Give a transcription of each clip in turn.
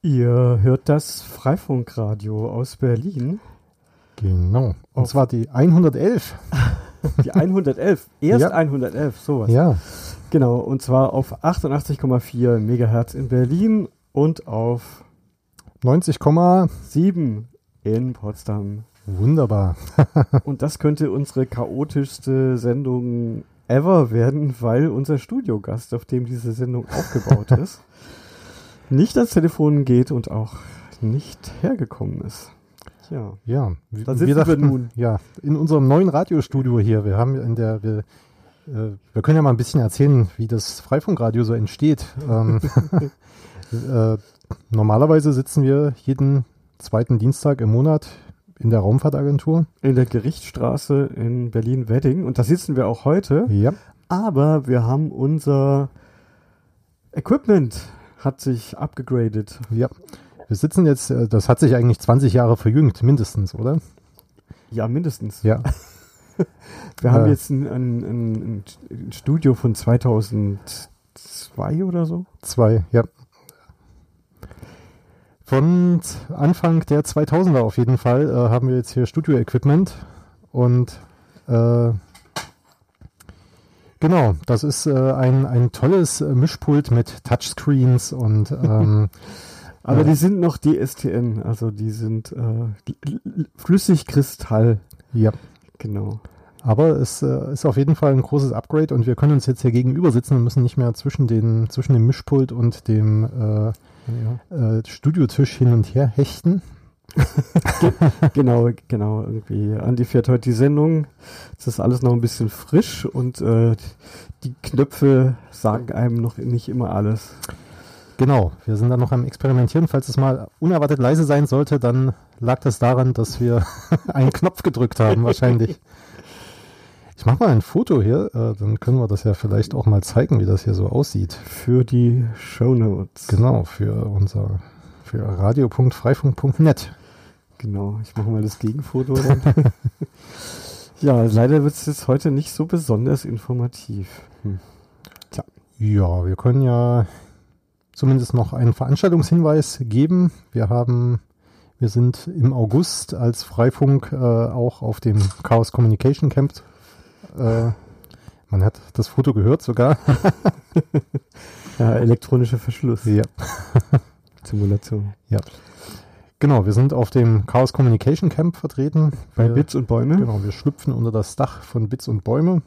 Ihr hört das Freifunkradio aus Berlin. Genau. Und Auf zwar die 111. Die 111. Erst ja. 111, sowas. Ja. Genau. Und zwar auf 88,4 Megahertz in Berlin und auf 90,7 in Potsdam. Wunderbar. und das könnte unsere chaotischste Sendung ever werden, weil unser Studiogast, auf dem diese Sendung aufgebaut ist, nicht ans Telefon geht und auch nicht hergekommen ist. Ja. Ja, da sitzen wir, dachten, wir nun. Ja, in unserem neuen Radiostudio hier. Wir haben in der, wir, äh, wir können ja mal ein bisschen erzählen, wie das Freifunkradio so entsteht. ähm, äh, normalerweise sitzen wir jeden zweiten Dienstag im Monat in der Raumfahrtagentur. In der Gerichtsstraße in Berlin-Wedding. Und da sitzen wir auch heute. Ja. Aber wir haben unser Equipment hat sich abgegradet. Ja. Wir sitzen jetzt, äh, das hat sich eigentlich 20 Jahre verjüngt, mindestens, oder? Ja, mindestens. Ja. Wir haben äh. jetzt ein, ein, ein, ein, Studio von 2002 oder so. Zwei, ja. Von Anfang der 2000er auf jeden Fall äh, haben wir jetzt hier Studio-Equipment und äh, Genau, das ist äh, ein, ein tolles Mischpult mit Touchscreens und ähm, Aber äh, die sind noch DSTN, also die sind äh, Flüssigkristall. Ja. Genau. Aber es äh, ist auf jeden Fall ein großes Upgrade und wir können uns jetzt hier gegenüber sitzen und müssen nicht mehr zwischen, den, zwischen dem Mischpult und dem äh, ja. äh, Studiotisch hin und her hechten. genau, genau, irgendwie. Andi fährt heute die Sendung. Es ist alles noch ein bisschen frisch und äh, die Knöpfe sagen einem noch nicht immer alles. Genau, wir sind dann noch am Experimentieren. Falls es mal unerwartet leise sein sollte, dann lag das daran, dass wir einen Knopf gedrückt haben, wahrscheinlich. Ich mache mal ein Foto hier, äh, dann können wir das ja vielleicht auch mal zeigen, wie das hier so aussieht. Für die Show Notes. Genau, für unser für radio.freifunk.net. Genau, ich mache mal das Gegenfoto. ja, leider wird es jetzt heute nicht so besonders informativ. Hm. Tja. Ja, wir können ja zumindest noch einen Veranstaltungshinweis geben. Wir haben, wir sind im August als Freifunk äh, auch auf dem Chaos Communication Camp. Äh, man hat das Foto gehört sogar. ja, elektronischer Verschluss. Ja. Simulation. Ja. Genau, wir sind auf dem Chaos Communication Camp vertreten. Bei wir, Bits und Bäume. Genau, wir schlüpfen unter das Dach von Bits und Bäume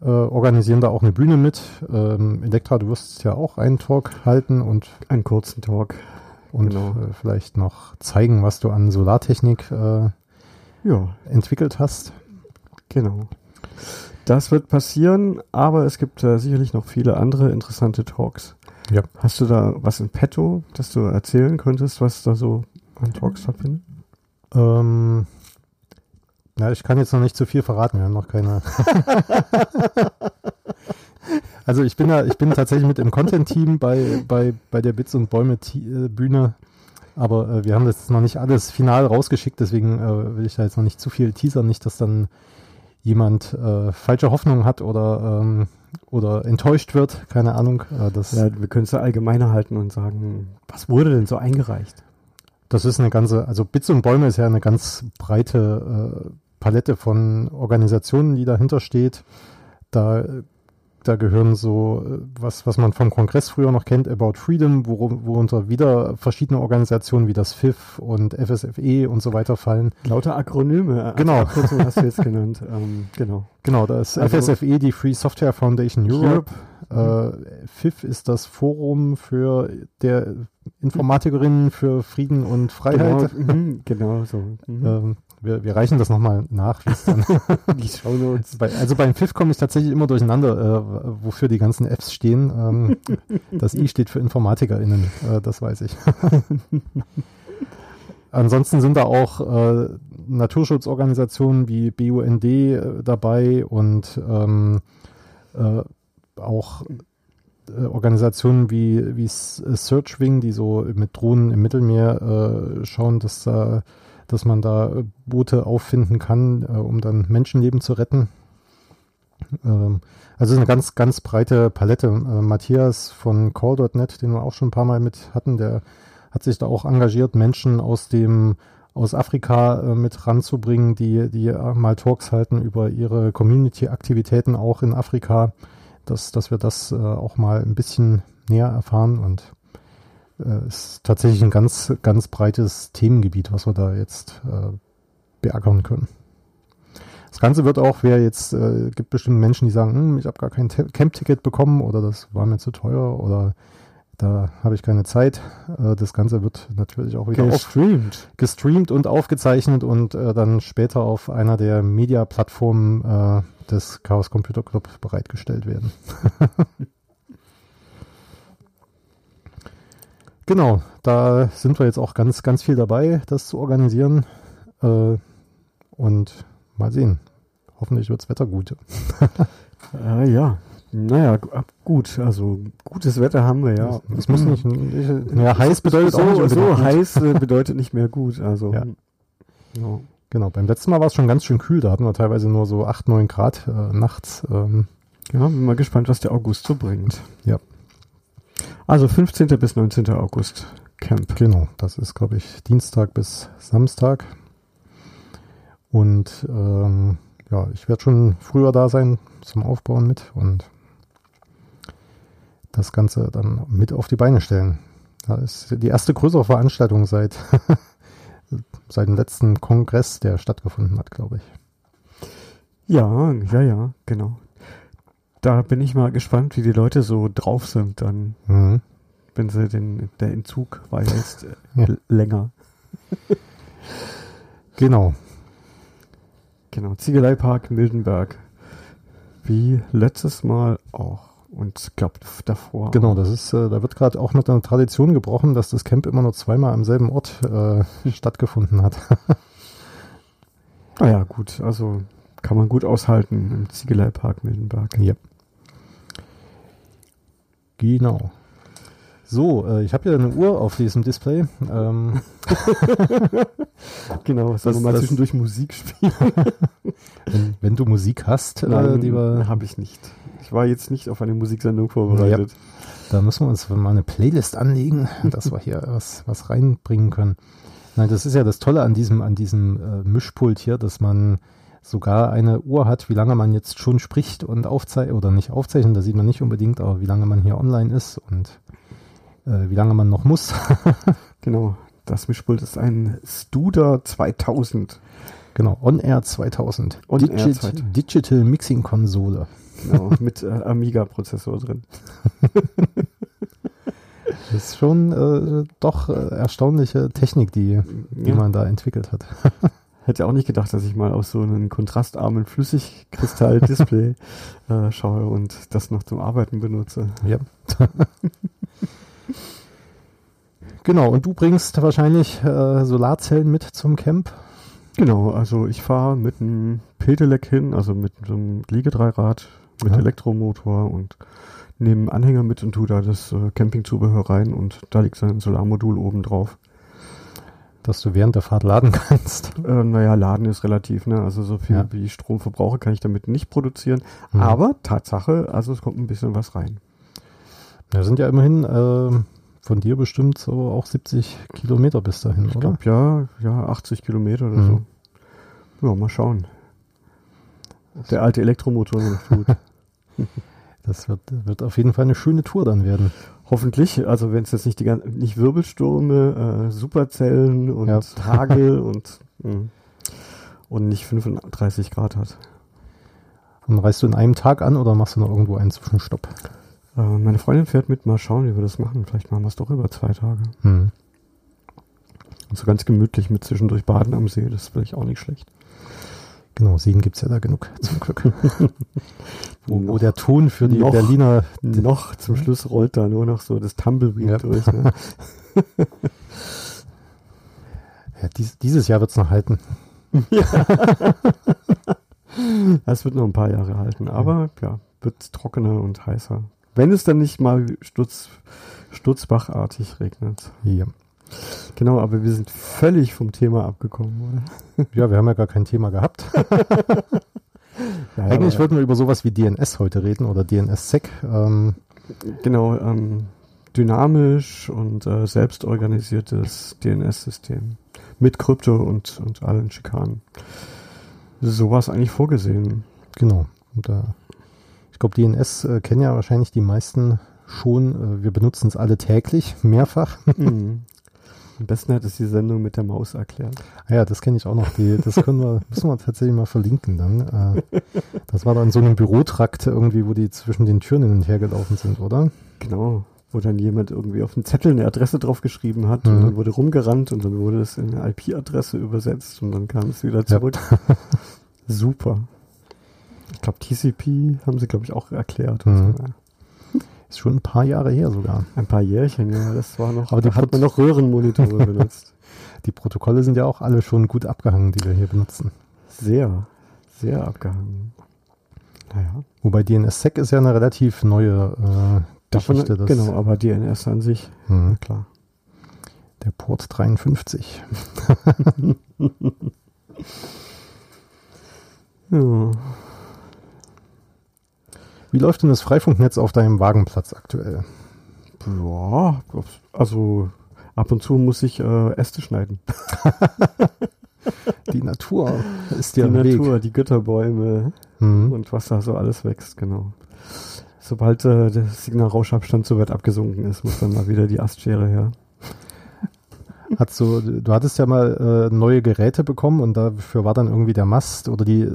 äh, organisieren da auch eine Bühne mit. Ähm, Elektra, du wirst ja auch einen Talk halten und einen kurzen Talk. Und genau. äh, vielleicht noch zeigen, was du an Solartechnik äh, ja. entwickelt hast. Genau. Das wird passieren, aber es gibt äh, sicherlich noch viele andere interessante Talks. Ja. Hast du da was in petto, dass du erzählen könntest, was da so an Talks stattfindet? Ähm, ja, ich kann jetzt noch nicht zu viel verraten, wir haben noch keine. also ich bin da, ich bin tatsächlich mit im Content-Team bei, bei, bei der Bits und Bäume äh, Bühne. Aber äh, wir haben das noch nicht alles final rausgeschickt, deswegen äh, will ich da jetzt noch nicht zu viel teasern, nicht, dass dann jemand äh, falsche Hoffnungen hat oder, ähm, oder enttäuscht wird, keine Ahnung. Äh, das ja, wir können es ja allgemeiner halten und sagen, was wurde denn so eingereicht? Das ist eine ganze, also Bits und Bäume ist ja eine ganz breite äh, Palette von Organisationen, die dahinter steht. Da, da gehören so, äh, was, was man vom Kongress früher noch kennt, About Freedom, wo, worunter wieder verschiedene Organisationen wie das FIF und FSFE und so weiter fallen. Lauter Akronyme. Genau. Abkürzung hast du jetzt genannt. Ähm, genau. Genau, da ist also, FSFE die Free Software Foundation Europe. Europe. Äh, FIF ist das Forum für der Informatikerinnen für Frieden und Freiheit. Genau, mhm, genau so. Mhm. Ähm, wir, wir reichen das nochmal nach, die Shownotes. Bei, also beim Pfiff komme ich tatsächlich immer durcheinander, äh, wofür die ganzen Fs stehen. Ähm, das I steht für InformatikerInnen, äh, das weiß ich. Ansonsten sind da auch äh, Naturschutzorganisationen wie BUND äh, dabei und ähm, äh, auch äh, Organisationen wie, wie Searchwing, die so mit Drohnen im Mittelmeer schauen, dass, da, dass man da Boote auffinden kann, äh, um dann Menschenleben zu retten. Ähm, also eine ganz, ganz breite Palette. Äh, Matthias von Call.net, den wir auch schon ein paar Mal mit hatten, der hat sich da auch engagiert, Menschen aus dem aus Afrika äh, mit ranzubringen, die, die mal Talks halten über ihre Community-Aktivitäten auch in Afrika, dass, dass wir das äh, auch mal ein bisschen näher erfahren und äh, ist tatsächlich ein ganz, ganz breites Themengebiet, was wir da jetzt äh, beackern können. Das Ganze wird auch, wer jetzt, äh, gibt bestimmt Menschen, die sagen, hm, ich habe gar kein Camp-Ticket bekommen oder das war mir zu teuer oder da habe ich keine Zeit. Äh, das Ganze wird natürlich auch wieder gestreamt, gestreamt und aufgezeichnet und äh, dann später auf einer der Media-Plattformen äh, des Chaos Computer Club bereitgestellt werden. genau, da sind wir jetzt auch ganz, ganz viel dabei, das zu organisieren. Äh, und mal sehen. Hoffentlich wird das Wetter gut. äh, ja, naja, gut, also gutes Wetter haben wir ja. Es muss nicht, ja, heiß bedeutet so, auch nicht so heiß äh, bedeutet nicht mehr gut, also. Ja. ja. Genau, beim letzten Mal war es schon ganz schön kühl, da hatten wir teilweise nur so 8, 9 Grad äh, nachts. Ähm. Ja, bin mal gespannt, was der August so bringt. Ja. Also 15. bis 19. August Camp. Genau, das ist, glaube ich, Dienstag bis Samstag. Und ähm, ja, ich werde schon früher da sein zum Aufbauen mit und das Ganze dann mit auf die Beine stellen. Das ist die erste größere Veranstaltung seit, seit dem letzten Kongress, der stattgefunden hat, glaube ich. Ja, ja, ja, genau. Da bin ich mal gespannt, wie die Leute so drauf sind dann, mhm. wenn sie den, der Entzug war jetzt äh, ja. länger. genau. Genau, Ziegeleipark Mildenberg. Wie letztes Mal auch. Und ich glaube davor. Genau, das ist, äh, da wird gerade auch mit einer Tradition gebrochen, dass das Camp immer nur zweimal am selben Ort äh, stattgefunden hat. naja, gut, also kann man gut aushalten im Ziegeleipark Mildenberg. Ja. Genau. So, äh, ich habe hier eine Uhr auf diesem Display. Ähm. genau, sollen wir mal zwischendurch Musik spielen? wenn, wenn, du Musik hast, äh, Nein, lieber. habe ich nicht. Ich war jetzt nicht auf eine Musiksendung vorbereitet. Ja, da müssen wir uns mal eine Playlist anlegen, dass wir hier was, was reinbringen können. Nein, das ist ja das Tolle an diesem, an diesem äh, Mischpult hier, dass man sogar eine Uhr hat, wie lange man jetzt schon spricht und aufzeichnet oder nicht aufzeichnet, da sieht man nicht unbedingt, aber wie lange man hier online ist und äh, wie lange man noch muss. genau, das Mischpult ist ein Studer 2000. Genau, On Air 2000. On Digit, Air 2000. Digital Mixing Konsole. Genau, mit äh, Amiga-Prozessor drin. das ist schon äh, doch äh, erstaunliche Technik, die, die ja. man da entwickelt hat. Hätte auch nicht gedacht, dass ich mal auf so einen kontrastarmen Flüssigkristall-Display äh, schaue und das noch zum Arbeiten benutze. Ja. Genau, und du bringst wahrscheinlich äh, Solarzellen mit zum Camp? Genau, also ich fahre mit einem Pedelec hin, also mit einem Liegedreirad, mit ja. Elektromotor und nehme einen Anhänger mit und tue da das äh, Campingzubehör rein und da liegt so ein Solarmodul oben drauf. Dass du während der Fahrt laden kannst? Äh, naja, laden ist relativ, ne? Also so viel ja. wie ich Strom verbrauche, kann ich damit nicht produzieren. Mhm. Aber Tatsache, also es kommt ein bisschen was rein. Da sind ja immerhin äh, von dir bestimmt so auch 70 Kilometer bis dahin, ich oder? Glaub, ja, ja, 80 Kilometer oder mhm. so. Ja, mal schauen. Der alte Elektromotor noch tut. das wird, wird auf jeden Fall eine schöne Tour dann werden. Hoffentlich, also wenn es jetzt nicht die ganzen, nicht Wirbelstürme, äh, Superzellen und ja. Hagel und, mh, und nicht 35 Grad hat. Und reist du in einem Tag an oder machst du noch irgendwo einen Zwischenstopp? Äh, meine Freundin fährt mit, mal schauen, wie wir das machen. Vielleicht machen wir es doch über zwei Tage. Hm. Und so ganz gemütlich mit zwischendurch Baden am See, das ist vielleicht auch nicht schlecht. Genau, Seen gibt es ja da genug, zum Glück. wo, wo, der Ton für die noch, Berliner... Noch zum Schluss rollt da nur noch so das Tumbleweed ja. durch. Ne? ja, dies, dieses Jahr wird es noch halten. Es wird noch ein paar Jahre halten, aber ja, wird trockener und heißer. Wenn es dann nicht mal Sturz, sturzbachartig regnet. Ja. Genau, aber wir sind völlig vom Thema abgekommen, oder? ja, wir haben ja gar kein Thema gehabt. Ja, Eigentlich aber- wollten wir über sowas wie DNS heute reden oder DNSSEC. Ähm, Genau, ähm, dynamisch und äh, selbstorganisiertes DNS-System. Mit Krypto und, und allen Schikanen. So war es eigentlich vorgesehen. genau. Und, äh, ich glaube, DNS äh, kennen ja wahrscheinlich die meisten schon. Äh, wir benutzen es alle täglich, mehrfach. Mhm. Am besten hat es die Sendung mit der Maus erklärt. Ah ja, das kenne ich auch noch. Die, das können wir, müssen wir tatsächlich mal verlinken dann. Äh, das war dann so einem Bürotrakt irgendwie, wo die zwischen den Türen hin und her gelaufen sind, oder? Genau. Wo dann jemand irgendwie auf den Zettel eine Adresse draufgeschrieben hat Mhm. und dann wurde rumgerannt und dann wurde es in eine IP-Adresse übersetzt und dann kam es wieder zurück. Super. Ich glaube, TCP haben sie, glaube ich, auch erklärt. Mhm. so. Ist schon ein paar Jahre her sogar. Ein paar Jährchen, ja. Das war noch, Aber die da hat man noch Röhrenmonitore benutzt. Die Protokolle sind ja auch alle schon gut abgehangen, die wir hier benutzen. Sehr, sehr abgehangen. Naja. Wobei DNSSEC ist ja eine relativ neue äh, Davon, Geschichte. das- genau, aber DNS an sich, Mhm. klar. Der Port 53. Ja. Wie läuft denn das Freifunknetz auf deinem Wagenplatz aktuell? ja, also ab und zu muss ich äh, Äste schneiden. Die Natur ist dir die im Weg. Natur, die Götterbäume Mhm. und was da so alles wächst, genau. Sobald äh, der Signalrauschabstand so weit abgesunken ist, muss dann mal wieder die Astschere her. Hast du, du hattest ja mal äh, neue Geräte bekommen und dafür war dann irgendwie der Mast oder die,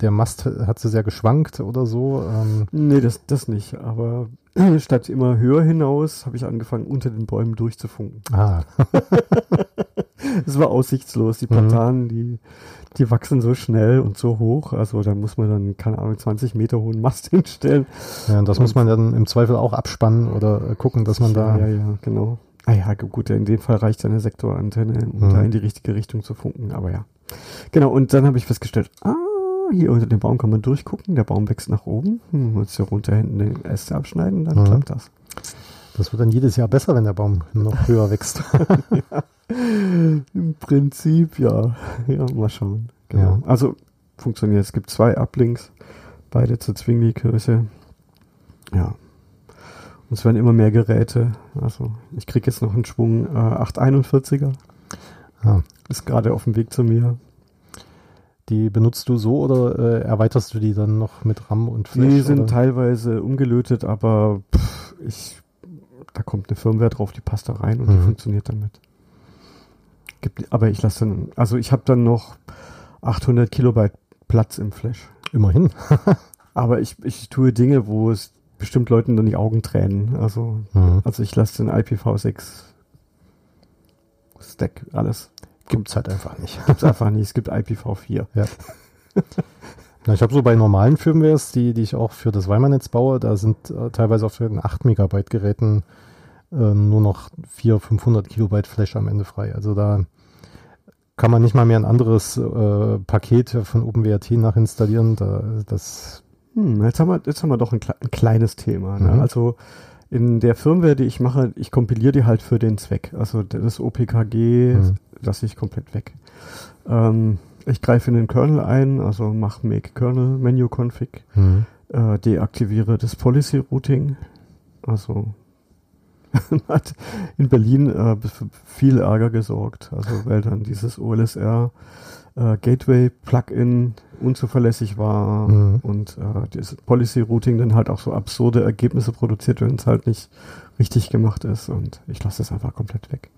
der Mast hat so sehr geschwankt oder so. Ähm, Nee, das, das nicht. Aber statt immer höher hinaus, habe ich angefangen, unter den Bäumen durchzufunken. ah, Es war aussichtslos. Die Mhm. Platanen, die, die wachsen so schnell und so hoch. Also da muss man dann, keine Ahnung, 20 Meter hohen Mast hinstellen. ja, und das muss man dann im Zweifel auch abspannen oder äh, gucken, dass man da. Ja, ja, ja, genau. Ah ja, gu- gut, in dem Fall reicht eine Sektorantenne, um Mhm. da in die richtige Richtung zu funken. Aber ja. Genau, und dann habe ich festgestellt, ah, hier unter dem Baum kann man durchgucken. Der Baum wächst nach oben. Hm, jetzt hier runter hinten die Äste abschneiden, dann Mhm. klappt das. Das wird dann jedes Jahr besser, wenn der Baum noch höher wächst. Im Prinzip, ja. Ja, mal schauen. Genau. Ja. Also funktioniert. Es gibt zwei Uplinks, beide zur Zwingli-Kirche. Ja. Und es werden immer mehr Geräte. Also ich kriege jetzt noch einen Schwung äh, 841er. Ah. Ist gerade auf dem Weg zu mir. Die benutzt du so oder äh, erweiterst du die dann noch mit RAM und Flash? Die sind oder? teilweise umgelötet, aber pff, ich, da kommt eine Firmware drauf, die passt da rein und die Mhm. funktioniert damit. Gibt, aber ich lasse dann, also ich habe dann noch 800 Kilobyte Platz im Flash. Immerhin. Aber ich, ich tue Dinge, wo es bestimmt Leuten dann die Augen tränen. Also, Mhm. also ich lasse den IPv6 Stack alles. Gibt's halt einfach nicht. Gibt's einfach nicht. Es gibt IPv4. Na, ich habe so bei normalen Firmwares, die, die ich auch für das Weimar-Netz baue, da sind äh, teilweise auf den 8 Megabyte Geräten äh, nur noch 400, 500 Kilobyte Flash am Ende frei. Also da kann man nicht mal mehr ein anderes äh, Paket von OpenWRT nachinstallieren. Da, das, Hm, jetzt haben wir, jetzt haben wir doch ein, ein kleines Thema. Ne? Mhm. Also in der Firmware, die ich mache, ich kompiliere die halt für den Zweck. Also das OPKG Mhm. lasse ich komplett weg. Ähm, ich greife in den Kernel ein, also mache make Kernel Menu Config, hm, äh, deaktiviere das Policy Routing. Also hat in Berlin äh, für viel Ärger gesorgt. Also weil dann dieses OLSR äh, Gateway Plugin unzuverlässig war Mhm. und äh, dieses Policy Routing dann halt auch so absurde Ergebnisse produziert, wenn es halt nicht richtig gemacht ist. Und ich lasse das einfach komplett weg.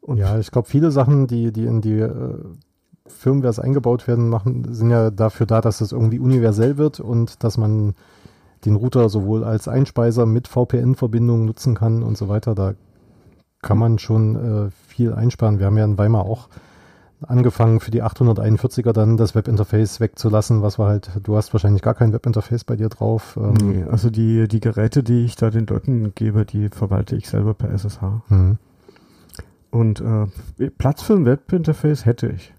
Und ja, ich glaube, viele Sachen, die, die in die äh, Firmwares eingebaut werden, machen, sind ja dafür da, dass es irgendwie universell wird und dass man den Router sowohl als Einspeiser mit VPN-Verbindung nutzen kann und so weiter. Da kann man schon äh, viel einsparen. Wir haben ja in Weimar auch angefangen für die 841er dann das Webinterface wegzulassen, was war halt, du hast wahrscheinlich gar kein Webinterface bei dir drauf. Ähm, nee, also die, die Geräte, die ich da den Leuten gebe, die verwalte ich selber per SSH. hm. Und äh, Platz für ein Webinterface hätte ich.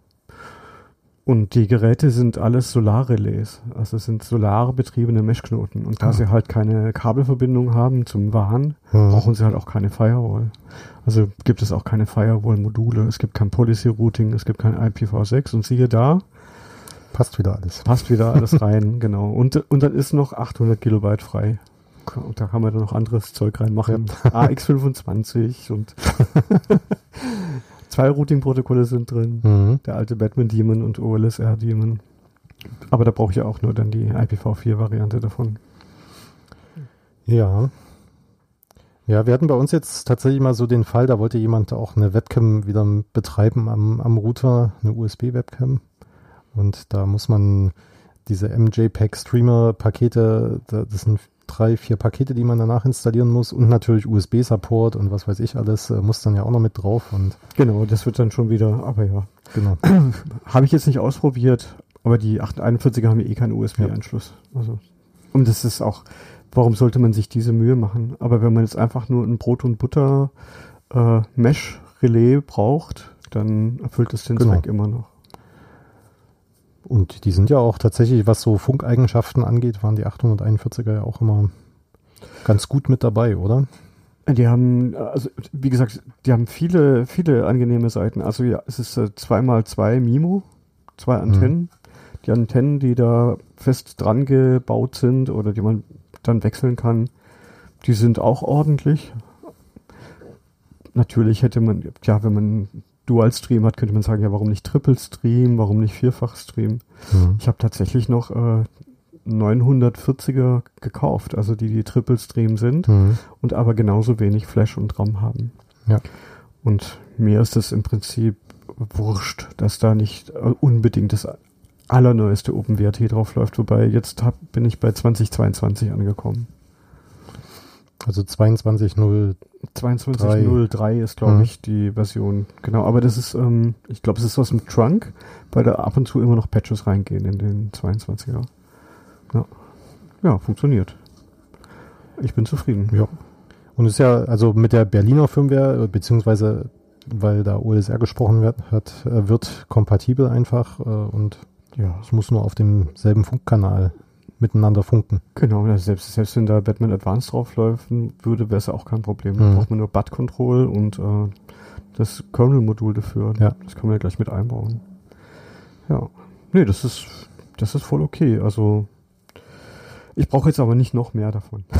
Und die Geräte sind alles Solarrelais. Also es sind solarbetriebene Meshknoten. Und da Ah. sie halt keine Kabelverbindung haben zum WAN, Mhm. brauchen sie halt auch keine Firewall. Also gibt es auch keine Firewall-Module. Es gibt kein Policy-Routing, es gibt kein IPv6. Und siehe da, Passt wieder alles. passt wieder alles rein, genau. Und, und dann ist noch 800 Kilobyte frei. Und da kann man dann noch anderes Zeug reinmachen. AX25 und zwei Routing-Protokolle sind drin. Mhm. Der alte Batman Daemon und OLSR Daemon. Aber da brauche ich ja auch nur dann die IPv4-Variante davon. Ja. Ja, wir hatten bei uns jetzt tatsächlich mal so den Fall, da wollte jemand auch eine Webcam wieder betreiben am, am Router, eine USB-Webcam. Und da muss man diese MJPEG-Streamer-Pakete, da- das sind drei, vier Pakete, die man danach installieren muss und natürlich USB-Support und was weiß ich alles, äh, muss dann ja auch noch mit drauf und Genau, das wird dann schon wieder, aber ja. genau. Habe ich jetzt nicht ausprobiert, aber die 841er haben ja eh keinen USB-Anschluss. Also, und das ist auch, warum sollte man sich diese Mühe machen? Aber wenn man jetzt einfach nur ein Brot- und Butter äh, braucht, dann erfüllt es den Genau. Zweck immer noch. Und die sind ja auch tatsächlich, was so Funkeigenschaften angeht, waren die 841er ja auch immer ganz gut mit dabei, oder? Die haben, also wie gesagt, die haben viele, viele angenehme Seiten. Also ja, es ist äh, zweimal zwei MIMO, zwei Antennen. Die Antennen, die da fest dran gebaut sind oder die man dann wechseln kann, die sind auch ordentlich. Natürlich hätte man, ja, wenn man Dual Stream hat, könnte man sagen, ja, warum nicht Triple Stream, warum nicht Vierfach Stream? Mhm. Ich habe tatsächlich noch äh, 940er gekauft, also die die Triple Stream sind Mhm. und aber genauso wenig Flash und RAM haben. Ja. Und mir ist es im Prinzip wurscht, dass da nicht äh, unbedingt das allerneueste OpenWrt drauf läuft, wobei jetzt hab, bin ich bei 2022 angekommen. Also 22.0 22.03 ist, glaube Mhm. ich, die Version. Genau, aber das ist, ähm, ich glaube, es ist aus dem Trunk, weil da ab und zu immer noch Patches reingehen in den 22er. Ja, ja funktioniert. Ich bin zufrieden. Ja. Und es ist ja, also mit der Berliner Firmware, beziehungsweise weil da OSR gesprochen wird, hat, äh, wird kompatibel einfach äh, und Ja, es muss nur auf demselben Funkkanal miteinander funken. Genau, also selbst, selbst wenn da Batman Advanced drauflaufen würde, wäre es ja auch kein Problem. Da Mhm. braucht man nur BAT Control und äh, das Kernel-Modul dafür. Ja. Das kann man ja gleich mit einbauen. Ja. Nee, das ist, das ist voll okay. Also ich brauche jetzt aber nicht noch mehr davon.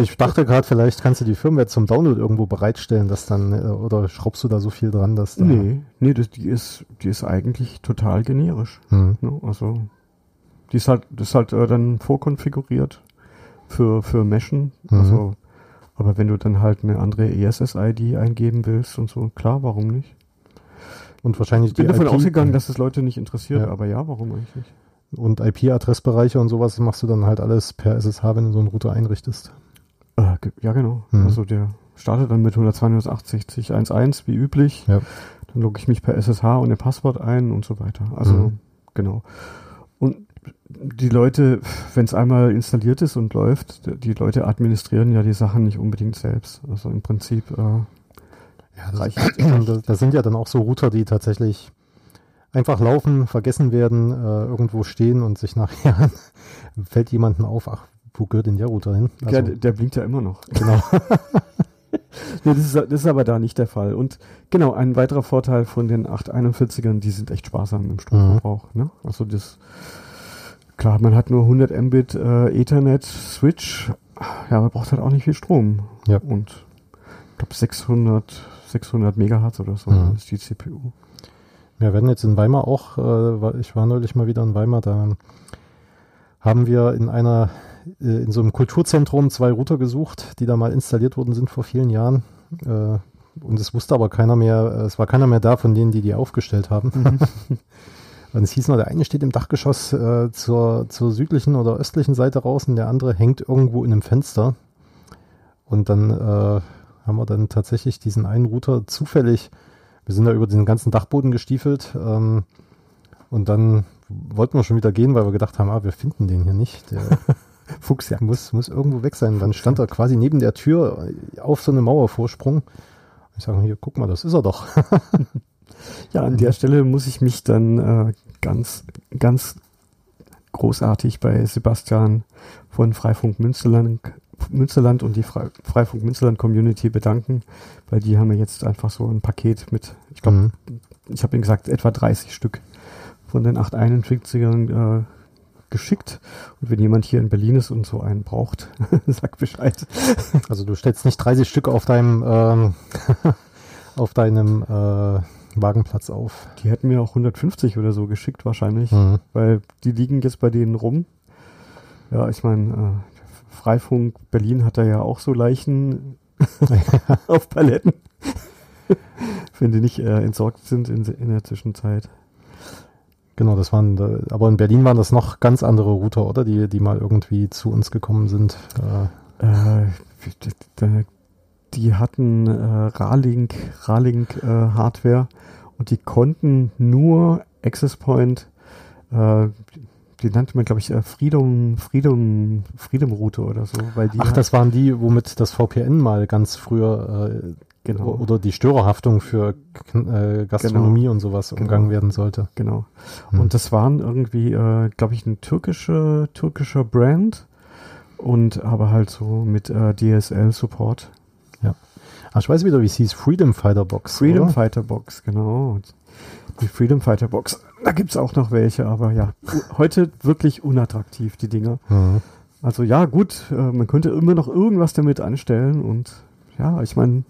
Ich dachte gerade, vielleicht kannst du die Firmware zum Download irgendwo bereitstellen, dass dann, äh, oder schraubst du da so viel dran, dass da. Nee, nee, das, die ist, die ist eigentlich total generisch. Hm. Ne? Also die ist halt, das ist halt äh, dann vorkonfiguriert für, für Meshen. Mhm. Also, aber wenn du dann halt eine andere ESS-ID eingeben willst und so, klar, warum nicht? Und wahrscheinlich Ich bin davon IP ausgegangen, dass es Leute nicht interessiert, Ja. aber ja, warum eigentlich nicht? und IP-Adressbereiche und sowas machst du dann halt alles per SSH, wenn du so einen Router einrichtest. Äh, ja, genau. Mhm. Also der startet dann mit 192.1.1 wie üblich. Ja. Dann logge ich mich per SSH und ein Passwort ein und so weiter. Also, Mhm. genau. Und die Leute, wenn es einmal installiert ist und läuft, die Leute administrieren ja die Sachen nicht unbedingt selbst. Also im Prinzip, äh, Ja, das, Reicht das, das sind ja dann auch so Router, die tatsächlich einfach laufen, vergessen werden, äh, irgendwo stehen und sich nachher fällt jemandem auf, ach, wo gehört denn der Router hin? Also, ja, der, der blinkt ja immer noch. genau. Nee, das, ist, das ist aber da nicht der Fall. Und genau, ein weiterer Vorteil von den 841ern, die sind echt sparsam im Stromverbrauch. Ne? Also das, klar, man hat nur 100 Mbit äh, Ethernet Switch, ja, man braucht halt auch nicht viel Strom. Ja. Und ich glaube 600, 600 Megahertz oder so Mhm. ist die CPU. Wir werden jetzt in Weimar auch, äh, ich war neulich mal wieder in Weimar, da haben wir in einer, äh, in so einem Kulturzentrum zwei Router gesucht, die da mal installiert worden sind vor vielen Jahren. Äh, und es wusste aber keiner mehr, äh, es war keiner mehr da von denen, die die aufgestellt haben. Und es hieß nur, der eine steht im Dachgeschoss äh, zur, zur südlichen oder östlichen Seite raus und der andere hängt irgendwo in einem Fenster. Und dann äh, haben wir dann tatsächlich diesen einen Router zufällig, wir sind da über den ganzen Dachboden gestiefelt ähm, und dann wollten wir schon wieder gehen, weil wir gedacht haben, ah, wir finden den hier nicht. Der Fuchs, ja. muss, muss irgendwo weg sein. Dann stand er quasi neben der Tür auf so einem Mauervorsprung. Ich sage, hier, guck mal, das ist er doch. Ja, an der Stelle muss ich mich dann äh, ganz, ganz großartig bei Sebastian von Freifunk Münsterland, Münsterland und die Fre Freifunk Münsterland Community bedanken, weil die haben mir jetzt einfach so ein Paket mit, ich glaube, mhm. ich habe ihnen gesagt, etwa 30 Stück von den 841ern äh, geschickt. Und wenn jemand hier in Berlin ist und so einen braucht, sag Bescheid. Also du stellst nicht 30 Stück auf deinem ähm, auf deinem äh, Wagenplatz auf. Die hätten mir auch 150 oder so geschickt wahrscheinlich, mhm. weil die liegen jetzt bei denen rum. Ja, ich meine, äh, Freifunk Berlin hat da ja auch so Leichen auf Paletten, wenn die nicht äh, entsorgt sind in, in der Zwischenzeit. Genau, das waren, aber in Berlin waren das noch ganz andere Router, oder? Die, die mal irgendwie zu uns gekommen sind. Äh, äh, die hatten äh, Ralink, Ralink äh, Hardware und die konnten nur Access Point, äh, die nannte man, glaube ich, äh, Freedom, Freedom, Freedom Router oder so. Weil die Ach, das waren die, womit das VPN mal ganz früher äh, Genau. Oder die Störerhaftung für äh, Gastronomie genau. und sowas genau. umgangen werden sollte. Genau. Hm. Und das waren irgendwie, äh, glaube ich, ein türkischer, türkischer Brand und aber halt so mit äh, DSL-Support. Ach, ich weiß wieder, wie es hieß, Freedom Fighter Box. Freedom oder? Fighter Box, genau. Die Freedom Fighter Box. Da gibt es auch noch welche, aber ja, heute wirklich unattraktiv, die Dinger. Mhm. Also ja, gut, äh, man könnte immer noch irgendwas damit anstellen und ja, ich meine,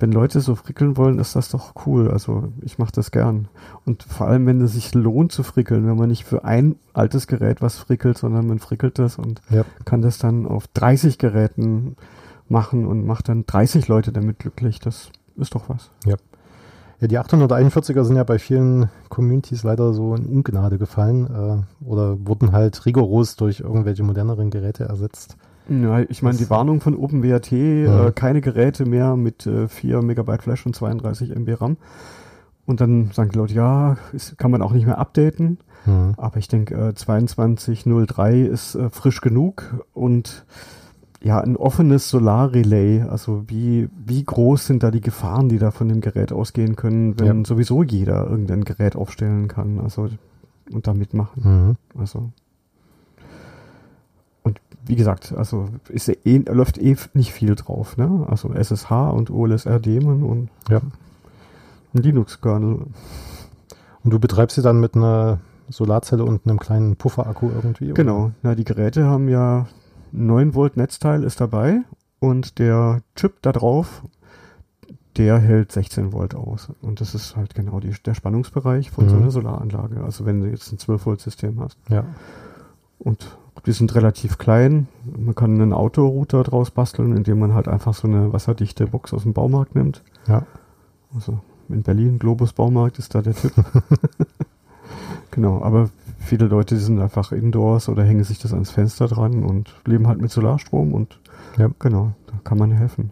wenn Leute so frickeln wollen, ist das doch cool. Also ich mache das gern. Und vor allem, wenn es sich lohnt zu frickeln, wenn man nicht für ein altes Gerät was frickelt, sondern man frickelt das und ja. kann das dann auf 30 Geräten machen und macht dann 30 Leute damit glücklich. Das ist doch was. Ja. Ja, die 841er sind ja bei vielen Communities leider so in Ungnade gefallen äh, oder wurden halt rigoros durch irgendwelche moderneren Geräte ersetzt. Ja, ich meine, die Warnung von OpenWrt, ja. äh, keine Geräte mehr mit äh, 4 Megabyte Flash und 32 MB RAM. Und dann sagen die Leute, ja, ist, kann man auch nicht mehr updaten. Mhm. Aber ich denke, äh, 22.03 ist äh, frisch genug und ja, ein offenes Solarrelay, also wie, wie groß sind da die Gefahren, die da von dem Gerät ausgehen können, wenn ja. sowieso jeder irgendein Gerät aufstellen kann, also und da mitmachen. Mhm. Also wie gesagt, also ist eh, läuft eh nicht viel drauf, ne? Also SSH und OLSR-Daemon und ja. ein Linux-Kernel. Und du betreibst sie dann mit einer Solarzelle und einem kleinen Pufferakku irgendwie? Genau. Na, die Geräte haben ja 9 Volt Netzteil ist dabei und der Chip da drauf, der hält 16 Volt aus. Und das ist halt genau die, der Spannungsbereich von mhm. so einer Solaranlage. Also wenn du jetzt ein 12 Volt System hast. Ja. Und die sind relativ klein. Man kann einen Autorouter draus basteln, indem man halt einfach so eine wasserdichte Box aus dem Baumarkt nimmt. Ja. Also in Berlin, Globus Baumarkt ist da der Tipp. genau, aber viele Leute die sind einfach indoors oder hängen sich das ans Fenster dran und leben halt mit Solarstrom und ja. genau, da kann man helfen.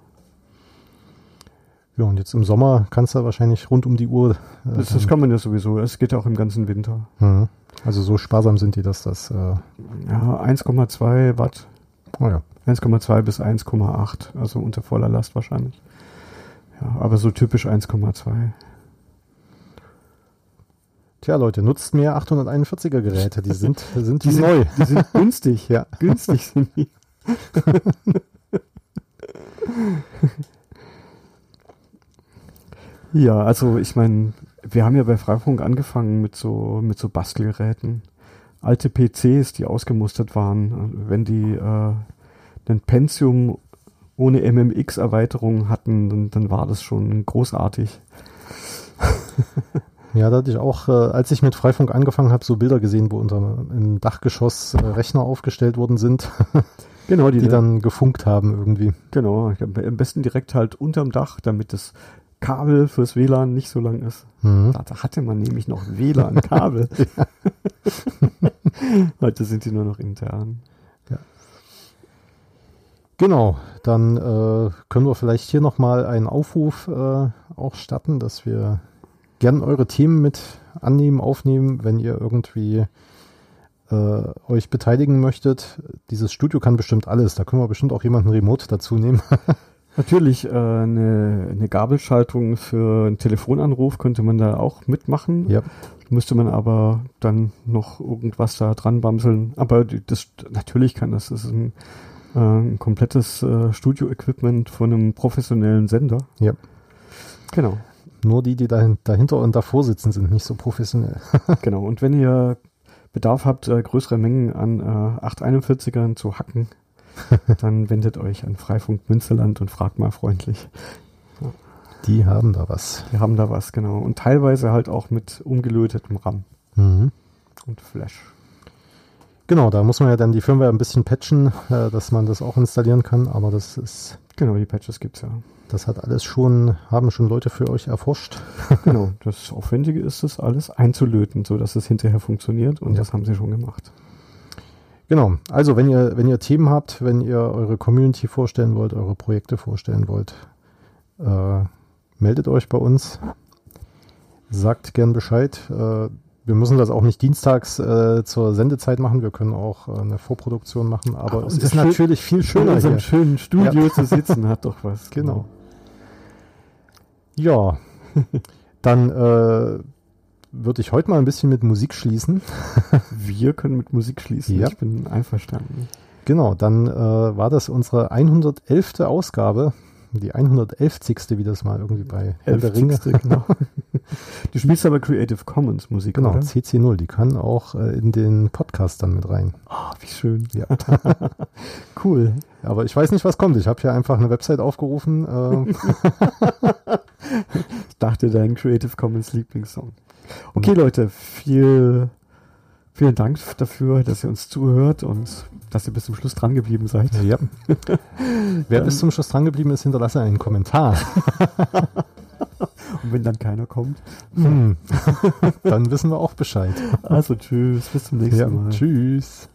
Ja, und jetzt im Sommer kannst du wahrscheinlich rund um die Uhr. Äh, das, das, kann man ja sowieso. Es geht ja auch im ganzen Winter. Mhm. Also so sparsam sind die, dass das. Äh ja, 1,2 Watt. Oh ja. 1,2 bis 1,8. Also unter voller Last wahrscheinlich. Ja, aber so typisch 1,2. Tja, Leute, nutzt mehr 841er Geräte. Die sind, sind die neu. die sind günstig, ja. günstig sind die. Ja, also ich meine, wir haben ja bei Freifunk angefangen mit so mit so Bastelgeräten. Alte PCs, die ausgemustert waren. Wenn die äh, einen Pentium ohne MMX-Erweiterung hatten, dann, dann war das schon großartig. Ja, da hatte ich auch, äh, als ich mit Freifunk angefangen habe, so Bilder gesehen, wo unter im Dachgeschoss äh, Rechner aufgestellt worden sind. genau, die, die dann gefunkt haben irgendwie. Genau, am besten direkt halt unterm Dach, damit das Kabel fürs WLAN nicht so lang ist. Mhm. Da hatte man nämlich noch WLAN-Kabel. Heute sind die nur noch intern. Ja. Genau, dann äh, können wir vielleicht hier nochmal einen Aufruf äh, auch starten, dass wir gern eure Themen mit annehmen, aufnehmen, wenn ihr irgendwie äh, euch beteiligen möchtet. Dieses Studio kann bestimmt alles. Da können wir bestimmt auch jemanden remote dazu nehmen. Natürlich, äh, eine, eine Gabelschaltung für einen Telefonanruf könnte man da auch mitmachen. Ja. Müsste man aber dann noch irgendwas da dran bamseln. Aber das natürlich kann das. Das ist ein, äh, ein komplettes äh, Studio-Equipment von einem professionellen Sender. Ja. Genau. Nur die, die dahin, dahinter und davor sitzen, sind nicht so professionell. Genau. Und wenn ihr Bedarf habt, äh, größere Mengen an äh, 841ern zu hacken, dann wendet euch an Freifunk Münsterland und fragt mal freundlich. Die haben da was. Die haben da was, genau. Und teilweise halt auch mit umgelötetem RAM Mhm. und Flash. Genau, da muss man ja dann die Firmware ein bisschen patchen, äh, dass man das auch installieren kann, aber das ist, Genau, die Patches gibt's ja. das hat alles schon, haben schon Leute für euch erforscht. Genau, das Aufwendige ist es, alles einzulöten, sodass es hinterher funktioniert und Ja. das haben sie schon gemacht. Genau, also wenn ihr, wenn ihr Themen habt, wenn ihr eure Community vorstellen wollt, eure Projekte vorstellen wollt, äh, meldet euch bei uns, sagt gern Bescheid. Äh, wir müssen das auch nicht dienstags äh, zur Sendezeit machen, wir können auch äh, eine Vorproduktion machen, aber, Aber es ist schön- natürlich viel In schöner unserem hier. schönen Studio zu sitzen hat doch was. Genau. Ja, dann äh, würde ich heute mal ein bisschen mit Musik schließen. Wir können mit Musik schließen. Ja. Ich bin einverstanden. Genau, dann äh, war das unsere 111. Ausgabe, die 111. wie das mal irgendwie bei Herr der Ringe. Genau. Du spielst aber Creative Commons Musik, Genau, oder? CC0, die kann auch äh, in den Podcast dann mit rein. Ah, wie schön. Ja. Cool. Aber ich weiß nicht, was kommt. Ich habe hier einfach eine Website aufgerufen. Äh, Ich dachte, dein Creative Commons Lieblingssong. Okay, Leute, viel, vielen Dank dafür, dass ihr uns zuhört und dass ihr bis zum Schluss dran geblieben seid. ja. Wer bis zum Schluss dran geblieben ist, hinterlasse einen Kommentar. Und wenn dann keiner kommt, Hm. dann wissen wir auch Bescheid. also tschüss, bis zum nächsten Ja, Mal. tschüss.